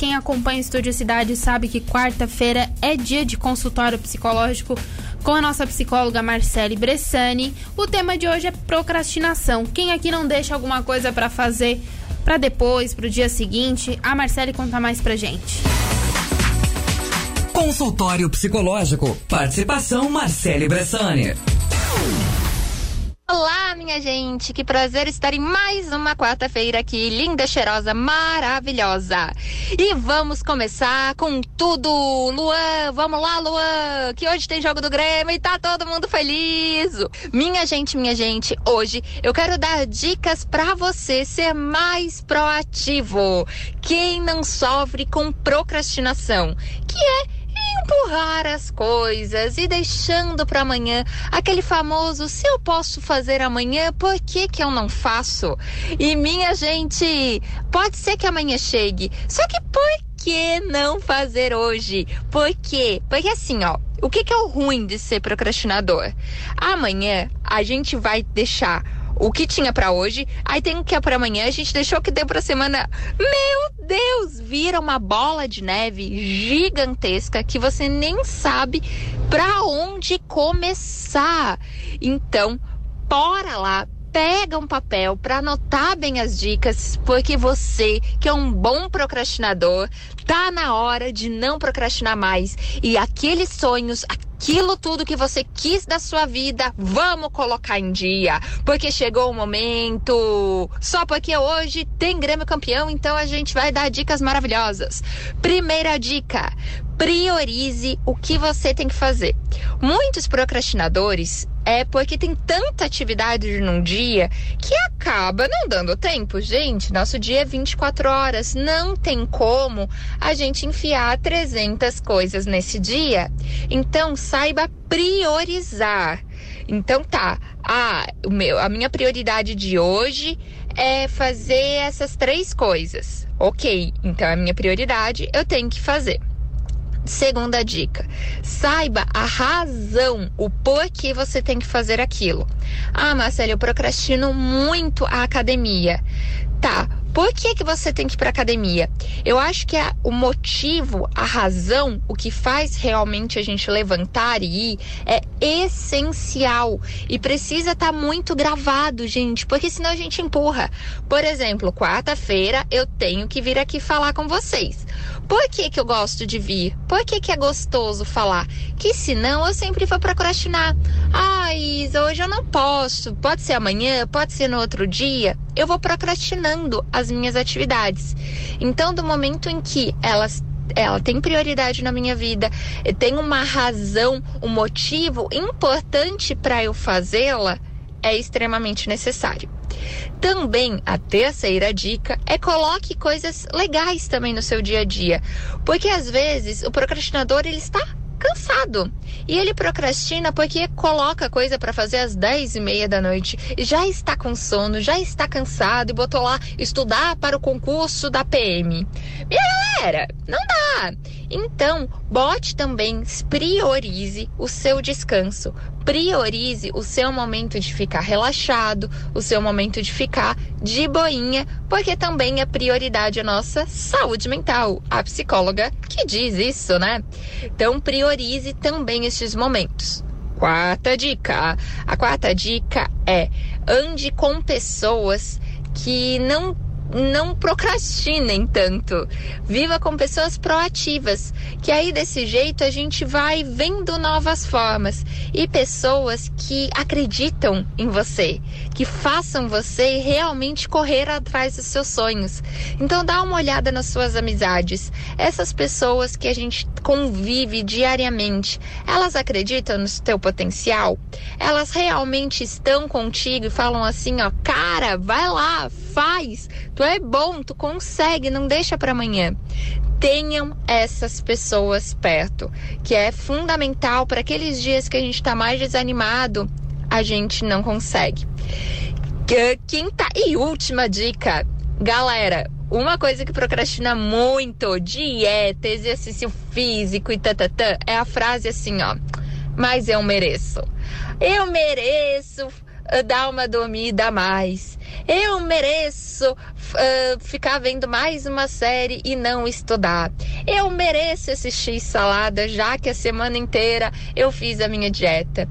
quem acompanha o Estúdio Cidade sabe que quarta-feira é dia de consultório psicológico com a nossa psicóloga Marcele Bressani. O tema de hoje é procrastinação. Quem aqui não deixa alguma coisa para fazer para depois, para o dia seguinte? A Marcele conta mais pra gente. Consultório psicológico. Participação Marcele Bressani. Olá, minha gente! Que prazer estar em mais uma quarta-feira aqui, linda, cheirosa, maravilhosa. E vamos começar com tudo, Luan! Vamos lá, Luan! Que hoje tem jogo do Grêmio e tá todo mundo feliz! Minha gente, minha gente, hoje eu quero dar dicas para você ser mais proativo. Quem não sofre com procrastinação, que é empurrar as coisas e deixando para amanhã aquele famoso se eu posso fazer amanhã, por que que eu não faço? E minha gente, pode ser que amanhã chegue, só que por que não fazer hoje? Por quê? Porque assim, ó, o que que é o ruim de ser procrastinador? Amanhã a gente vai deixar o que tinha para hoje, aí tem o que é para amanhã, a gente deixou o que deu para semana. Meu Deus, vira uma bola de neve gigantesca que você nem sabe para onde começar. Então, bora lá, pega um papel para anotar bem as dicas, porque você, que é um bom procrastinador, tá na hora de não procrastinar mais e aqueles sonhos, aquilo tudo que você quis da sua vida, vamos colocar em dia. Porque chegou o momento. Só porque hoje tem Grêmio campeão, então a gente vai dar dicas maravilhosas. Primeira dica: priorize o que você tem que fazer. Muitos procrastinadores é porque tem tanta atividade num dia que acaba não dando tempo. Gente, nosso dia é 24 horas, não tem como a gente enfiar 300 coisas nesse dia. Então, saiba priorizar. Então tá, ah, o meu, a minha prioridade de hoje é fazer essas três coisas. Ok, então é a minha prioridade, eu tenho que fazer. Segunda dica: saiba a razão, o porquê você tem que fazer aquilo. Ah, Marcelo, eu procrastino muito a academia. Tá, por que, que você tem que ir para academia? Eu acho que é o motivo, a razão, o que faz realmente a gente levantar e ir é essencial e precisa estar tá muito gravado, gente, porque senão a gente empurra. Por exemplo, quarta-feira eu tenho que vir aqui falar com vocês. Por que, que eu gosto de vir? Por que, que é gostoso falar? Que senão eu sempre vou procrastinar. Ah, Isa, hoje eu não posso. Pode ser amanhã, pode ser no outro dia. Eu vou procrastinando as minhas atividades. Então, do momento em que elas ela tem prioridade na minha vida, tem uma razão, um motivo importante para eu fazê-la, é extremamente necessário. Também a terceira dica é coloque coisas legais também no seu dia a dia, porque às vezes o procrastinador ele está cansado. E ele procrastina porque coloca coisa para fazer às 10 e meia da noite. E já está com sono, já está cansado e botou lá estudar para o concurso da PM. Minha galera, não dá. Então, bote também, priorize o seu descanso. Priorize o seu momento de ficar relaxado, o seu momento de ficar de boinha, porque também é prioridade a nossa saúde mental. A psicóloga que diz isso, né? Então, priorize também estes momentos. Quarta dica. A quarta dica é ande com pessoas que não não procrastinem tanto. Viva com pessoas proativas, que aí desse jeito a gente vai vendo novas formas e pessoas que acreditam em você, que façam você realmente correr atrás dos seus sonhos. Então dá uma olhada nas suas amizades. Essas pessoas que a gente convive diariamente, elas acreditam no teu potencial? Elas realmente estão contigo e falam assim, ó, cara, vai lá, faz. Tu é bom, tu consegue, não deixa para amanhã. Tenham essas pessoas perto, que é fundamental para aqueles dias que a gente está mais desanimado, a gente não consegue. Quinta e última dica, galera, uma coisa que procrastina muito, dieta, exercício físico e tatatã, é a frase assim, ó. Mas eu mereço. Eu mereço dar uma dormida mais. Eu mereço uh, ficar vendo mais uma série e não estudar. Eu mereço assistir salada, já que a semana inteira eu fiz a minha dieta.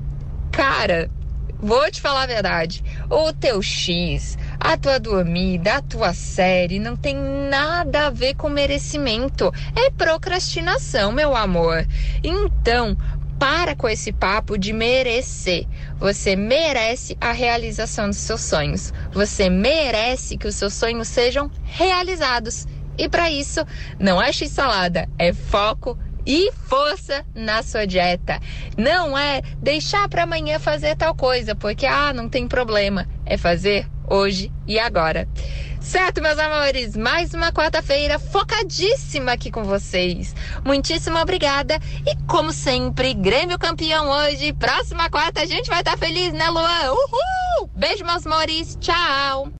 Cara, vou te falar a verdade. O teu X, a tua dormida, a tua série não tem nada a ver com merecimento. É procrastinação, meu amor. Então, para com esse papo de merecer. Você merece a realização dos seus sonhos. Você merece que os seus sonhos sejam realizados. E para isso, não é x-salada, é foco e força na sua dieta. Não é deixar para amanhã fazer tal coisa, porque ah, não tem problema. É fazer hoje e agora. Certo, meus amores? Mais uma quarta-feira focadíssima aqui com vocês. Muitíssimo obrigada. E como sempre, Grêmio campeão hoje. Próxima quarta a gente vai estar feliz, né, Luan? Uhul! Beijo, meus amores. Tchau!